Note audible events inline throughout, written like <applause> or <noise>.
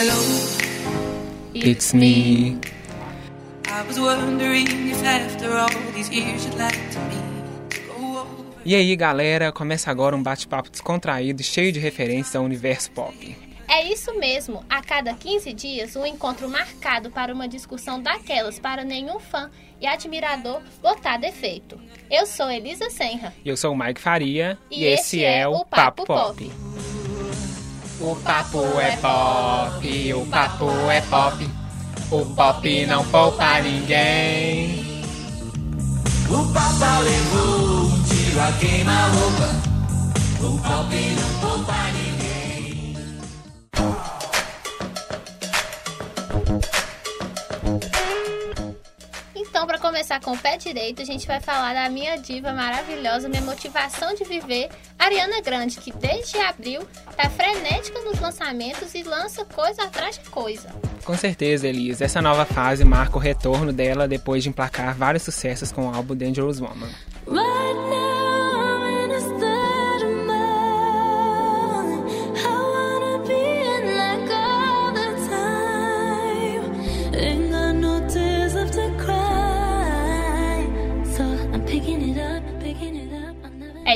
Hello, It's me. I was wondering if after all these years you'd like to me to go over. E aí, galera, começa agora um bate-papo descontraído, cheio de referências ao universo pop. É isso mesmo, a cada 15 dias, um encontro marcado para uma discussão daquelas para nenhum fã e admirador botar defeito. Eu sou Elisa Senra. E eu sou o Mike Faria E esse é o Papo Pop. O papo é pop, o papo é pop. O pop não poupa ninguém. O Papa levou um tiro a queima-roupa. O pop não poupa ninguém. Começar com o pé direito, a gente vai falar da minha diva maravilhosa, minha motivação de viver, Ariana Grande, que desde abril tá frenética nos lançamentos e lança coisa atrás de coisa. Com certeza, Elisa, essa nova fase marca o retorno dela depois de emplacar vários sucessos com o álbum Dangerous Woman. Right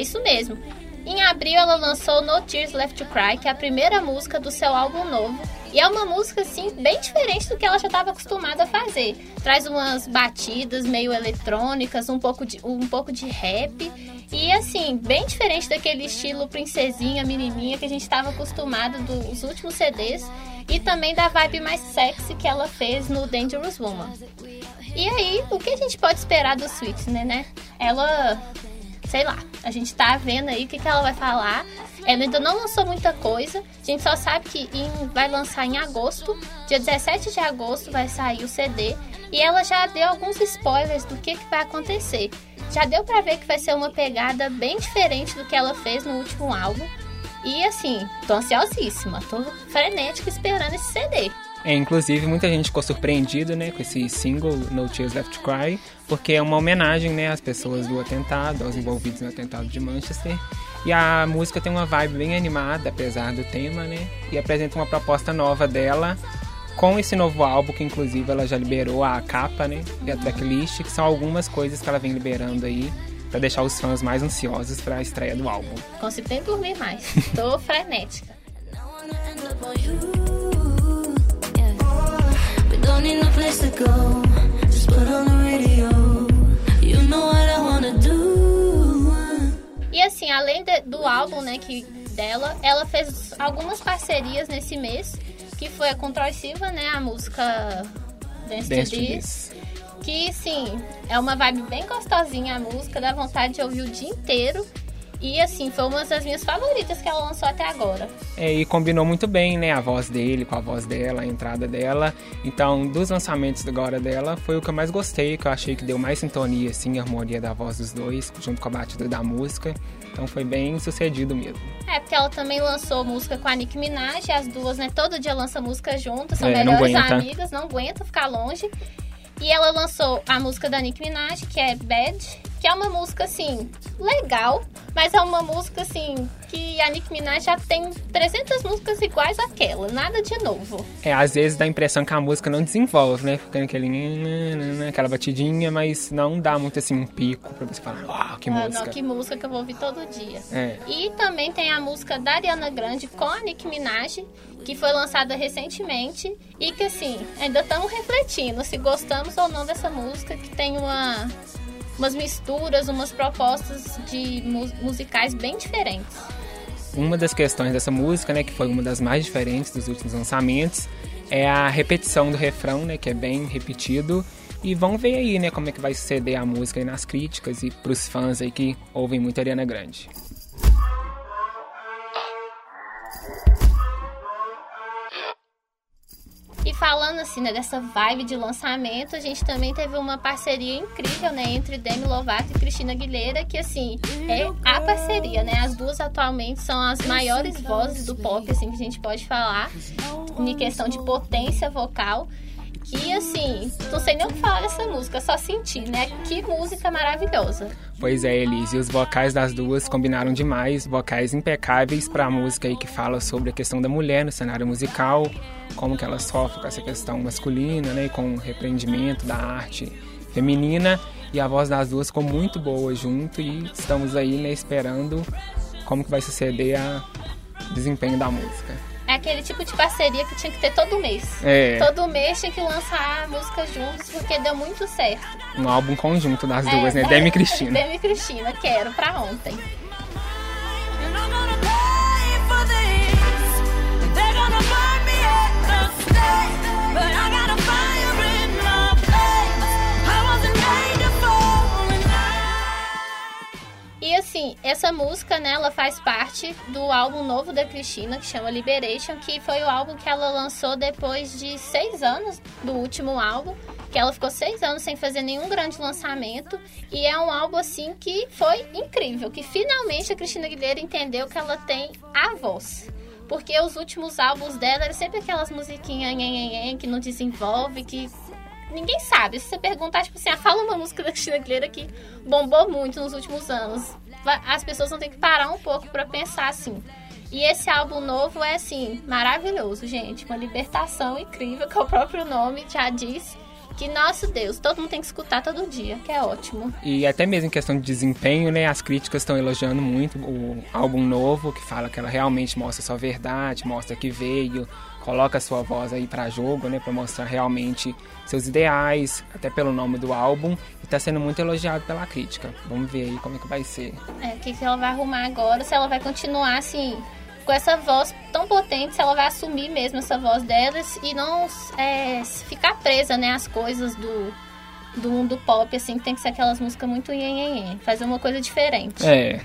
isso mesmo. Em abril, ela lançou No Tears Left to Cry, que é a primeira música do seu álbum novo. E é uma música, assim, bem diferente do que ela já estava acostumada a fazer. Traz umas batidas meio eletrônicas, um pouco, de, um pouco de rap. E, assim, bem diferente daquele estilo princesinha, menininha que a gente estava acostumado dos últimos CDs. E também da vibe mais sexy que ela fez no Dangerous Woman. E aí, o que a gente pode esperar do Sweet, né, né? Ela sei lá, a gente tá vendo aí o que, que ela vai falar. Ela ainda não lançou muita coisa. A gente só sabe que em- vai lançar em agosto. Dia 17 de agosto vai sair o CD. E ela já deu alguns spoilers do que, que vai acontecer. Já deu pra ver que vai ser uma pegada bem diferente do que ela fez no último álbum. E assim, tô ansiosíssima, tô frenética esperando esse CD. É, inclusive, muita gente ficou surpreendido, né, com esse single No Tears Left to Cry, porque é uma homenagem, né, às pessoas do atentado, aos envolvidos no atentado de Manchester. E a música tem uma vibe bem animada, apesar do tema, né, e apresenta uma proposta nova dela com esse novo álbum, que inclusive ela já liberou a capa, né, e a tracklist, que são algumas coisas que ela vem liberando aí pra deixar os fãs mais ansiosos para a estreia do álbum. Consigo nem dormir mais. <laughs> Tô frenética. E assim, além de- do álbum, né, que dela, ela fez algumas parcerias nesse mês, que foi a com Troy Silva, né, a música Dance, Dance to to This, This. que sim, é uma vibe bem gostosinha a música, dá vontade de ouvir o dia inteiro. E assim, foi uma das minhas favoritas que ela lançou até agora. É, e combinou muito bem, né? A voz dele com a voz dela, a entrada dela. Então, dos lançamentos agora dela, foi o que eu mais gostei, que eu achei que deu mais sintonia, assim, a harmonia da voz dos dois, junto com a batida da música. Então, foi bem sucedido mesmo. É, porque ela também lançou música com a Nicki Minaj, as duas, né, todo dia lança música juntas, são É, não melhores aguenta. amigas, não aguenta ficar longe. E ela lançou a música da Nicki Minaj, que é Bad, que é uma música, assim, legal, mas é uma música, assim, que a Nicki Minaj já tem 300 músicas iguais àquela, nada de novo. É, às vezes dá a impressão que a música não desenvolve, né? Ficando aquele... aquela batidinha, mas não dá muito, assim, um pico pra você falar, uau, que Ah, música. Não, que música que eu vou ouvir todo dia. É. E também tem a música da Ariana Grande com a Nicki Minaj, que foi lançada recentemente e que assim, ainda estamos refletindo se gostamos ou não dessa música, que tem uma, umas misturas, umas propostas de mu- musicais bem diferentes. Uma das questões dessa música, né, que foi uma das mais diferentes dos últimos lançamentos, é a repetição do refrão, né, que é bem repetido. E vamos ver aí, né, como é que vai suceder a música nas críticas e pros fãs aí que ouvem muito Ariana Grande. Assim, né, dessa vibe de lançamento, a gente também teve uma parceria incrível, né, entre Demi Lovato e Cristina Aguilera, que assim, é a parceria, né? As duas atualmente são as maiores vozes do pop, assim, que a gente pode falar, em questão de potência vocal. E assim, não sei nem o que falar dessa música, só senti, né? Que música maravilhosa. Pois é, Elise, e os vocais das duas combinaram demais, vocais impecáveis para a música aí que fala sobre a questão da mulher no cenário musical, como que ela sofre com essa questão masculina, né, e com o repreendimento da arte feminina, e a voz das duas ficou muito boa junto e estamos aí, né, esperando como que vai suceder a desempenho da música. É aquele tipo de parceria que tinha que ter todo mês. É, Todo mês tinha que lançar música juntos, porque deu muito certo. um álbum conjunto das É, duas, né, Demi e Cristina. Demi e Cristina, quero pra ontem. Essa música, né, ela faz parte do álbum novo da Cristina, que chama Liberation, que foi o álbum que ela lançou depois de seis anos do último álbum, que ela ficou seis anos sem fazer nenhum grande lançamento, e é um álbum, assim, que foi incrível, que finalmente a Cristina Aguilera entendeu que ela tem a voz. Porque os últimos álbuns dela eram sempre aquelas musiquinhas que não desenvolve, que ninguém sabe. Se você perguntar, tipo assim, ah, fala uma música da Cristina Aguilera que bombou muito nos últimos anos. As pessoas vão ter que parar um pouco pra pensar assim. E esse álbum novo é, assim, maravilhoso, gente. Uma libertação incrível, que é o próprio nome já diz. Que, nosso Deus, todo mundo tem que escutar todo dia, que é ótimo. E até mesmo em questão de desempenho, né, as críticas estão elogiando muito o álbum novo, que fala que ela realmente mostra sua verdade, mostra que veio, coloca sua voz aí pra jogo, né, para mostrar realmente seus ideais, até pelo nome do álbum, tá sendo muito elogiado pela crítica. Vamos ver aí como é que vai ser. É, o que, que ela vai arrumar agora, se ela vai continuar assim, com essa voz tão potente, se ela vai assumir mesmo essa voz delas e não é, ficar presa, né, às coisas do, do mundo pop, assim, que tem que ser aquelas músicas muito nhenhenhen, fazer uma coisa diferente. É,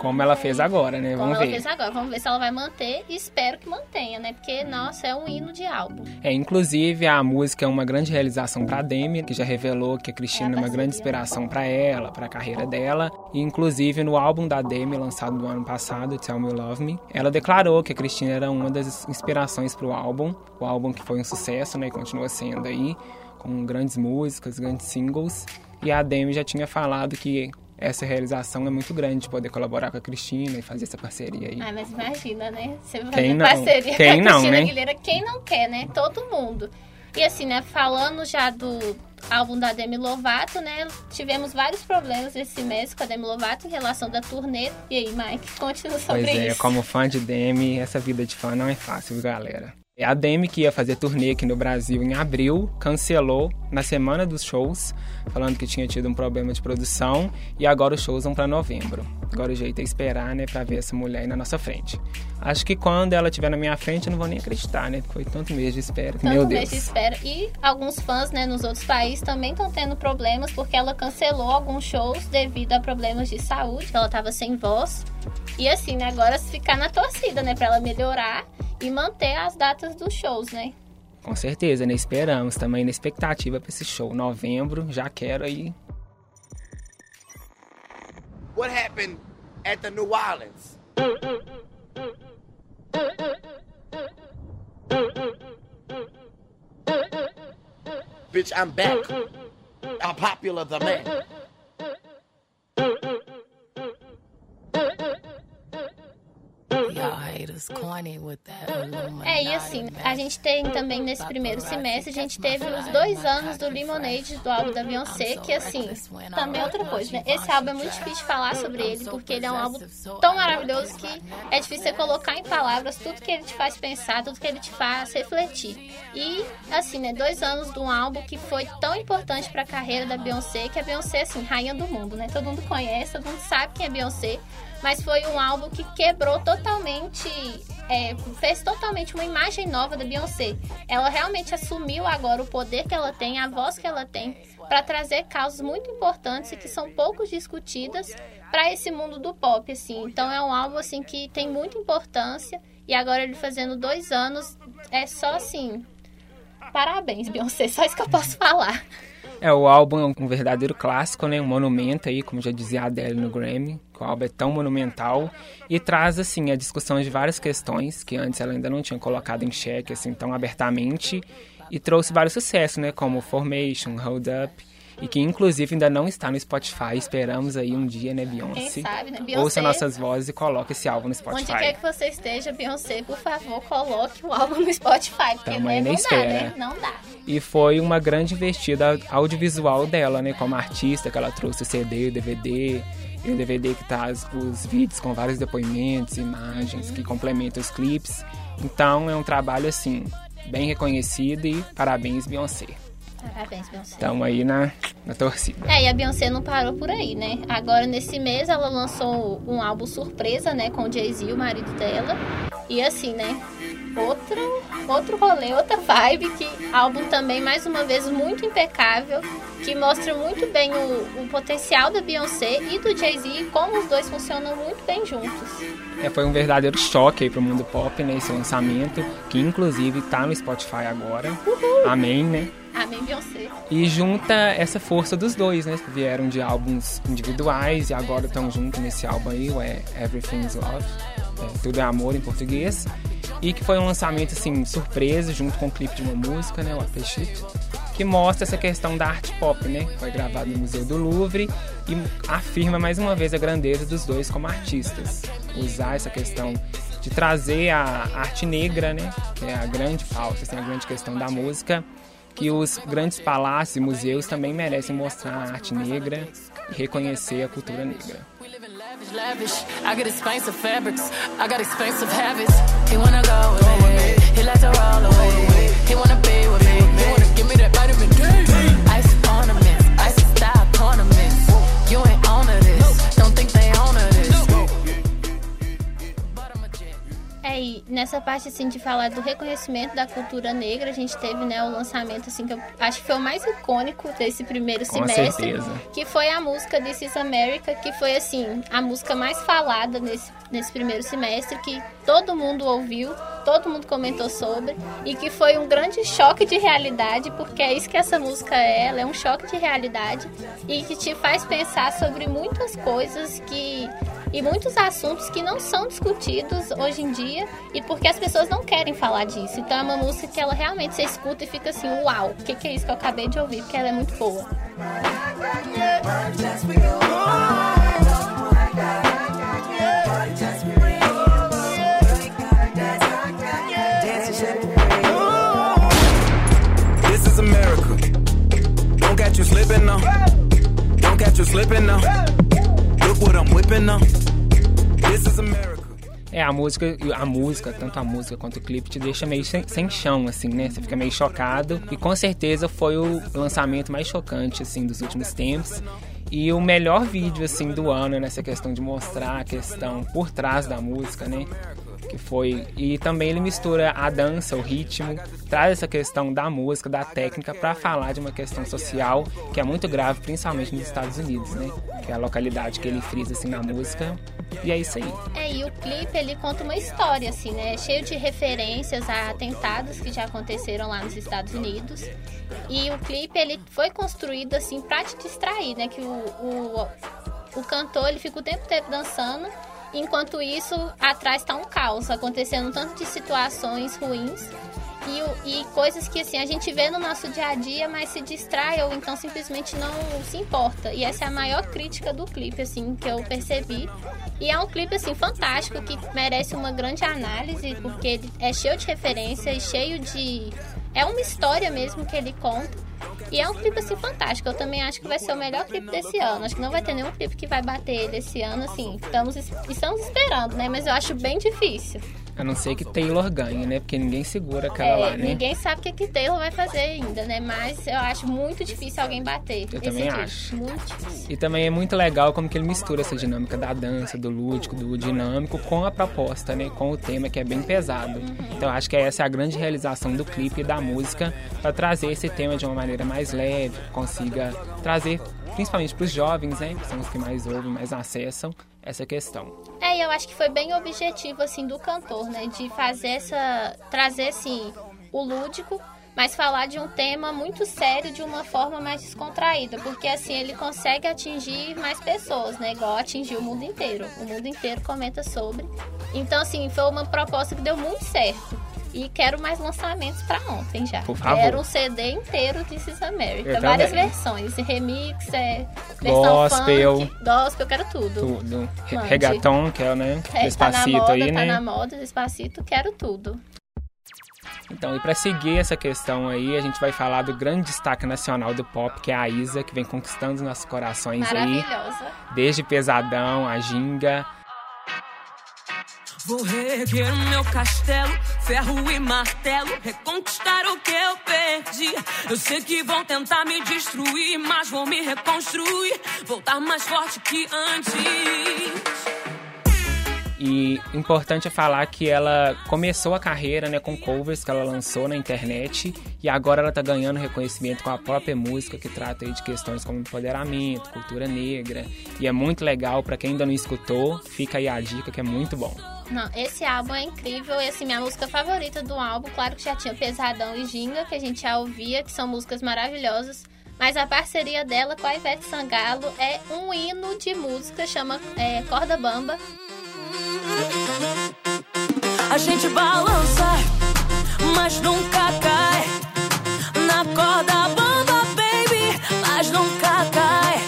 como ela fez agora, né, Como vamos ela ver. fez agora, vamos ver se ela vai manter e espero que mantenha, né? Porque, nossa, é um hino de álbum. É, inclusive a música é uma grande realização para Demi, que já revelou que a Cristina é uma grande inspiração para ela, para a carreira dela. E inclusive no álbum da Demi lançado no ano passado, Tell Me Love Me, ela declarou que a Cristina era uma das inspirações para o álbum, o álbum que foi um sucesso, né, e continua sendo aí, com grandes músicas, grandes singles. E a Demi já tinha falado que essa realização é muito grande de poder colaborar com a Cristina e fazer essa parceria aí. Ai, mas imagina, né? Você vai Quem fazer não? parceria Quem com a não, Cristina né? Aguilera, quem não quer, né? Todo mundo. E assim, né, falando já do álbum da Demi Lovato, né, tivemos vários problemas esse mês com a Demi Lovato em relação da turnê. E aí, Mike, conte-nos sobre Pois é, isso. como fã de Demi, essa vida de fã não é fácil, galera? É A Demi, que ia fazer turnê aqui no Brasil em abril, cancelou na semana dos shows, falando que tinha tido um problema de produção e agora os shows vão para novembro. Agora o jeito é esperar, né, pra ver essa mulher aí na nossa frente. Acho que quando ela estiver na minha frente eu não vou nem acreditar, né? Foi tanto mês de espera. Tanto Meu mês Deus. de espera. E alguns fãs, né, nos outros países também estão tendo problemas porque ela cancelou alguns shows devido a problemas de saúde. Ela tava sem voz. E assim, né, agora se ficar na torcida, né, pra ela melhorar e manter as datas dos shows, né? Com certeza, né? Esperamos também na expectativa pra esse show. Novembro, já quero aí. What happened at the New Orleans? Bitch, I'm back. I'm popular the man. É, e assim, a gente tem também nesse primeiro semestre, a gente teve os dois anos do Lemonade, do álbum da Beyoncé, que assim, também é outra coisa, né? Esse álbum é muito difícil de falar sobre ele, porque ele é um álbum tão maravilhoso que é difícil você colocar em palavras tudo que ele te faz pensar, tudo que ele te faz refletir. E, assim, né, dois anos de um álbum que foi tão importante pra carreira da Beyoncé, que a Beyoncé, assim, rainha do mundo, né? Todo mundo conhece, todo mundo sabe quem é Beyoncé, mas foi um álbum que quebrou totalmente, é, fez totalmente uma imagem nova da Beyoncé. Ela realmente assumiu agora o poder que ela tem, a voz que ela tem, para trazer causas muito importantes e que são pouco discutidas para esse mundo do pop, assim. Então é um álbum assim que tem muita importância e agora ele fazendo dois anos é só assim. Parabéns, Beyoncé, só isso que eu posso falar. É, o álbum é um verdadeiro clássico, né? Um monumento aí, como já dizia a Adele no Grammy. que O álbum é tão monumental e traz, assim, a discussão de várias questões que antes ela ainda não tinha colocado em xeque, assim, tão abertamente. e trouxe vários sucessos, né, como Formation, Hold Up, e que inclusive ainda não está no Spotify. Esperamos aí um dia, né, Beyoncé? Quem sabe, né? Beyoncé. Ouça nossas vozes e coloque esse álbum no Onde Spotify. quer que você esteja, Beyoncé, por favor, coloque o álbum no Spotify, porque Tamo né, não dá, espera. né? Não dá. E foi uma grande investida audiovisual dela, né? Como artista, que ela trouxe o CD, o DVD, e o DVD que traz os vídeos com vários depoimentos, imagens, que complementam os clipes. Então é um trabalho, assim, bem reconhecido e parabéns, Beyoncé. Parabéns, Beyoncé. Estamos aí na, na torcida. É, e a Beyoncé não parou por aí, né? Agora, nesse mês, ela lançou um álbum surpresa, né? Com o Jay-Z, o marido dela. E assim, né? Outro, outro rolê, outra vibe. Que álbum também, mais uma vez, muito impecável. Que mostra muito bem o, o potencial da Beyoncé e do Jay-Z. E como os dois funcionam muito bem juntos. É, foi um verdadeiro choque aí pro mundo pop, né? Esse lançamento, que inclusive tá no Spotify agora. Amém, né? Amém, Beyoncé. E junta essa força dos dois, né? Que vieram de álbuns individuais e agora estão juntos nesse álbum aí, o é Everything's Love. é, Tudo é Amor em português. E que foi um lançamento, assim, surpresa, junto com o clipe de uma música, né? O Appreciate. Que mostra essa questão da arte pop, né? Foi gravado no Museu do Louvre e afirma mais uma vez a grandeza dos dois como artistas. Usar essa questão de trazer a arte negra, né? Que é a grande pauta, assim, a grande questão da música que os grandes palácios e museus também merecem mostrar a arte negra e reconhecer a cultura negra. E nessa parte, assim, de falar do reconhecimento da cultura negra, a gente teve, né, o lançamento, assim, que eu acho que foi o mais icônico desse primeiro Com semestre. certeza. Que foi a música This is America, que foi, assim, a música mais falada nesse, nesse primeiro semestre, que todo mundo ouviu, todo mundo comentou sobre, e que foi um grande choque de realidade, porque é isso que essa música é, ela é um choque de realidade, e que te faz pensar sobre muitas coisas que e muitos assuntos que não são discutidos hoje em dia e porque as pessoas não querem falar disso. Então é uma música que ela realmente você escuta e fica assim, uau, o que, que é isso que eu acabei de ouvir? Porque ela é muito boa. This is America. Don't you slipping now. Don't catch you slipping now. Look what I'm whipping now. É, a música, a música, tanto a música quanto o clipe, te deixa meio sem, sem chão, assim, né? Você fica meio chocado. E com certeza foi o lançamento mais chocante, assim, dos últimos tempos. E o melhor vídeo, assim, do ano nessa questão de mostrar a questão por trás da música, né? Que foi. E também ele mistura a dança, o ritmo, traz essa questão da música, da técnica, para falar de uma questão social que é muito grave, principalmente nos Estados Unidos, né? Que é a localidade que ele frisa, assim, na música. E é isso aí. É, e o clipe ele conta uma história, assim, né? Cheio de referências a atentados que já aconteceram lá nos Estados Unidos. E o clipe ele foi construído assim pra te distrair, né? Que o, o, o cantor ele fica o tempo inteiro dançando. Enquanto isso, atrás tá um caos, acontecendo tanto de situações ruins e, e coisas que assim a gente vê no nosso dia a dia, mas se distrai ou então simplesmente não se importa. E essa é a maior crítica do clipe, assim, que eu percebi. E é um clipe assim fantástico que merece uma grande análise, porque ele é cheio de referência e cheio de é uma história mesmo que ele conta. E é um clipe assim fantástico. Eu também acho que vai ser o melhor clipe desse ano. Acho que não vai ter nenhum clipe que vai bater ele esse ano, assim. Estamos, estamos esperando, né? Mas eu acho bem difícil. A não ser que Taylor ganhe, né? Porque ninguém segura aquela É, lá, né? Ninguém sabe o que, que Taylor vai fazer ainda, né? Mas eu acho muito difícil alguém bater. Eu também acho. Muito difícil. E também é muito legal como que ele mistura essa dinâmica da dança, do lúdico, do dinâmico com a proposta, né? Com o tema que é bem pesado. Então eu acho que essa é a grande realização do clipe e da música para trazer esse tema de uma maneira mais leve, consiga trazer principalmente para os jovens, né? Que são os que mais ouvem, mais acessam essa questão. E eu acho que foi bem objetivo, assim, do cantor, né? De fazer essa. trazer, assim, o lúdico, mas falar de um tema muito sério de uma forma mais descontraída. Porque, assim, ele consegue atingir mais pessoas, né? Igual atingir o mundo inteiro. O mundo inteiro comenta sobre. Então, assim, foi uma proposta que deu muito certo. E quero mais lançamentos pra ontem já. Por favor. Quero um CD inteiro de This America. Eu Várias também. versões. Remix, é, versão Gospel. funk, gospel, eu quero tudo. Tudo. Mande. Regaton, que é, né? É, tá na Despacito moda, aí, tá né? na moda, despacito, quero tudo. Então, e pra seguir essa questão aí, a gente vai falar do grande destaque nacional do pop, que é a Isa, que vem conquistando nossos corações aí. Maravilhosa. Desde Pesadão, a Ginga. Vou reerguer o meu castelo, ferro e martelo, reconquistar o que eu perdi. Eu sei que vão tentar me destruir, mas vou me reconstruir, voltar mais forte que antes. E importante é falar que ela começou a carreira né, com covers que ela lançou na internet e agora ela tá ganhando reconhecimento com a própria música que trata de questões como empoderamento, cultura negra. E é muito legal, pra quem ainda não escutou, fica aí a dica que é muito bom. Não, esse álbum é incrível e assim, minha música favorita do álbum, claro que já tinha Pesadão e Ginga, que a gente já ouvia, que são músicas maravilhosas. Mas a parceria dela com a Ivete Sangalo é um hino de música, chama é, Corda Bamba. A gente balança, mas nunca cai. Na corda bamba, baby, mas nunca cai.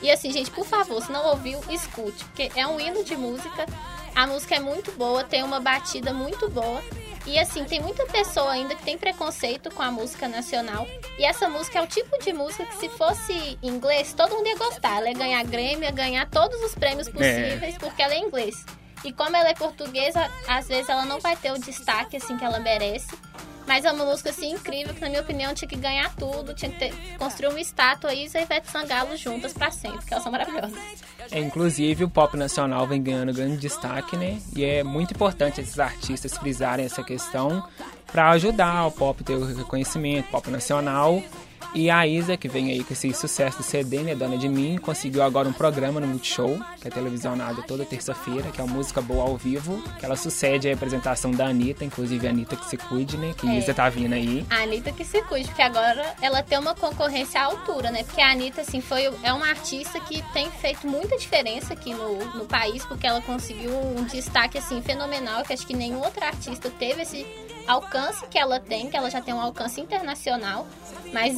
E assim, gente, por favor, se não ouviu, escute, porque é um hino de música. A música é muito boa, tem uma batida muito boa. E assim, tem muita pessoa ainda que tem preconceito com a música nacional. E essa música é o tipo de música que se fosse em inglês, todo mundo ia gostar. Ela ia ganhar Grammy, ia ganhar todos os prêmios possíveis, porque ela é inglês. E como ela é portuguesa, às vezes ela não vai ter o destaque assim que ela merece. Mas é uma música assim incrível que na minha opinião tinha que ganhar tudo, tinha que ter, construir uma estátua e Ivete Sangalo juntas pra sempre, porque elas são maravilhosas. É, inclusive, o pop nacional vem ganhando grande destaque, né? E é muito importante esses artistas frisarem essa questão para ajudar o pop a ter o reconhecimento, pop nacional. E a Isa, que vem aí com esse sucesso do CD, né, Dona de Mim, conseguiu agora um programa no Multishow, que é televisionado toda terça-feira, que é o Música Boa ao Vivo, que ela sucede a apresentação da Anitta, inclusive a Anitta que se cuide, né, que É. Isa tá vindo aí. A Anitta que se cuide, porque agora ela tem uma concorrência à altura, né? Porque a Anitta, assim, foi, é uma artista que tem feito muita diferença aqui no, no país, porque ela conseguiu um destaque, assim, fenomenal, que acho que nenhum outro artista teve esse alcance que ela tem, que ela já tem um alcance internacional, mas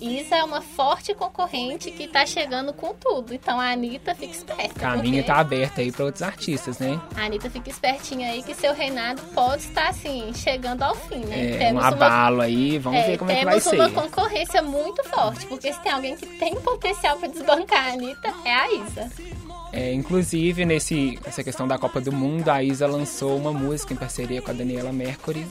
Isa é uma forte concorrente que tá chegando com tudo. Então a Anitta fica esperta. O caminho tá aberto aí para outros artistas, né? A Anitta fica espertinha aí que seu reinado pode estar, assim, chegando ao fim, né? É, Temos um uma- abalo aí, vamos é, ver como é que vai temos ser. uma concorrência muito forte, porque se tem alguém que tem potencial pra desbancar a Anitta, é a Isa. É, inclusive, nesse, nessa questão da Copa do Mundo, a Isa lançou uma música em parceria com a Daniela Mercury,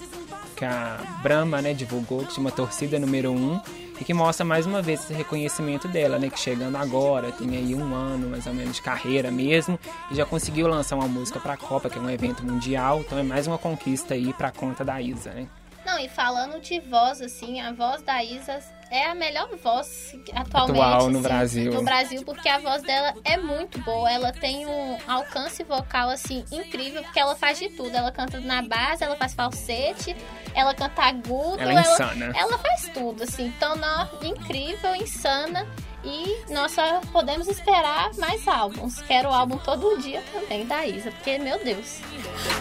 que a Brahma né, divulgou, que chama Torcida Número 1, e que mostra mais uma vez esse reconhecimento dela, né? Que chegando agora, tem aí um ano mais ou menos de carreira mesmo, e já conseguiu lançar uma música pra Copa, que é um evento mundial, então é mais uma conquista aí pra conta da Isa, né? Não, e falando de voz, assim, a voz da Isa é a melhor voz atualmente. Atual no assim, Brasil. No Brasil, porque a voz dela é muito boa. Ela tem um alcance vocal, assim, incrível, porque ela faz de tudo. Ela canta na base, ela faz falsete, ela canta agudo. Ela é insana. ela faz tudo, assim. Então, não, incrível, insana. E nós só podemos esperar mais álbuns. Quero o álbum todo dia também da Isa, porque, meu Deus.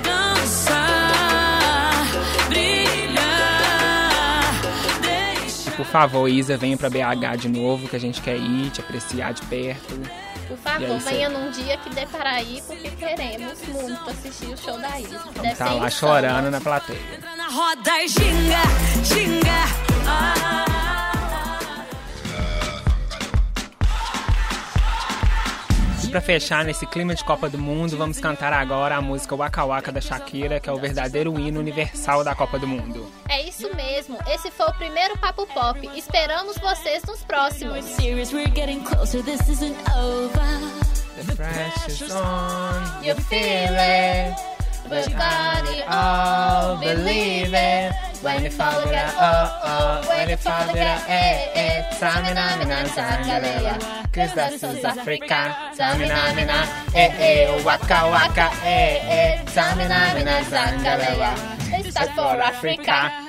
Dançar, brilhar. Por favor, Isa, venha pra BH de novo, que a gente quer ir, te apreciar de perto. Por E favor, aí, venha num dia que dê para ir, porque queremos muito assistir o show da Isa. Deve tá ser lá insano. chorando na plateia. Entra na roda e ginga, ginga. Ah. E pra fechar nesse clima de Copa do Mundo, vamos cantar agora a música Waka Waka da Shakira, que é o verdadeiro hino universal da Copa do Mundo. É isso mesmo. Esse foi o primeiro Papo Pop. Esperamos vocês nos próximos. Serious, we're getting closer. This isn't over. The pressure's on, You feel it, but got it all, believe it. When you fall down, oh oh, when you fall down, eh eh. Samina mina sangaleya, cause that's South Africa. Samina mina, eh eh, waka waka, eh eh. Samina mina sangaleya. It's time for Africa.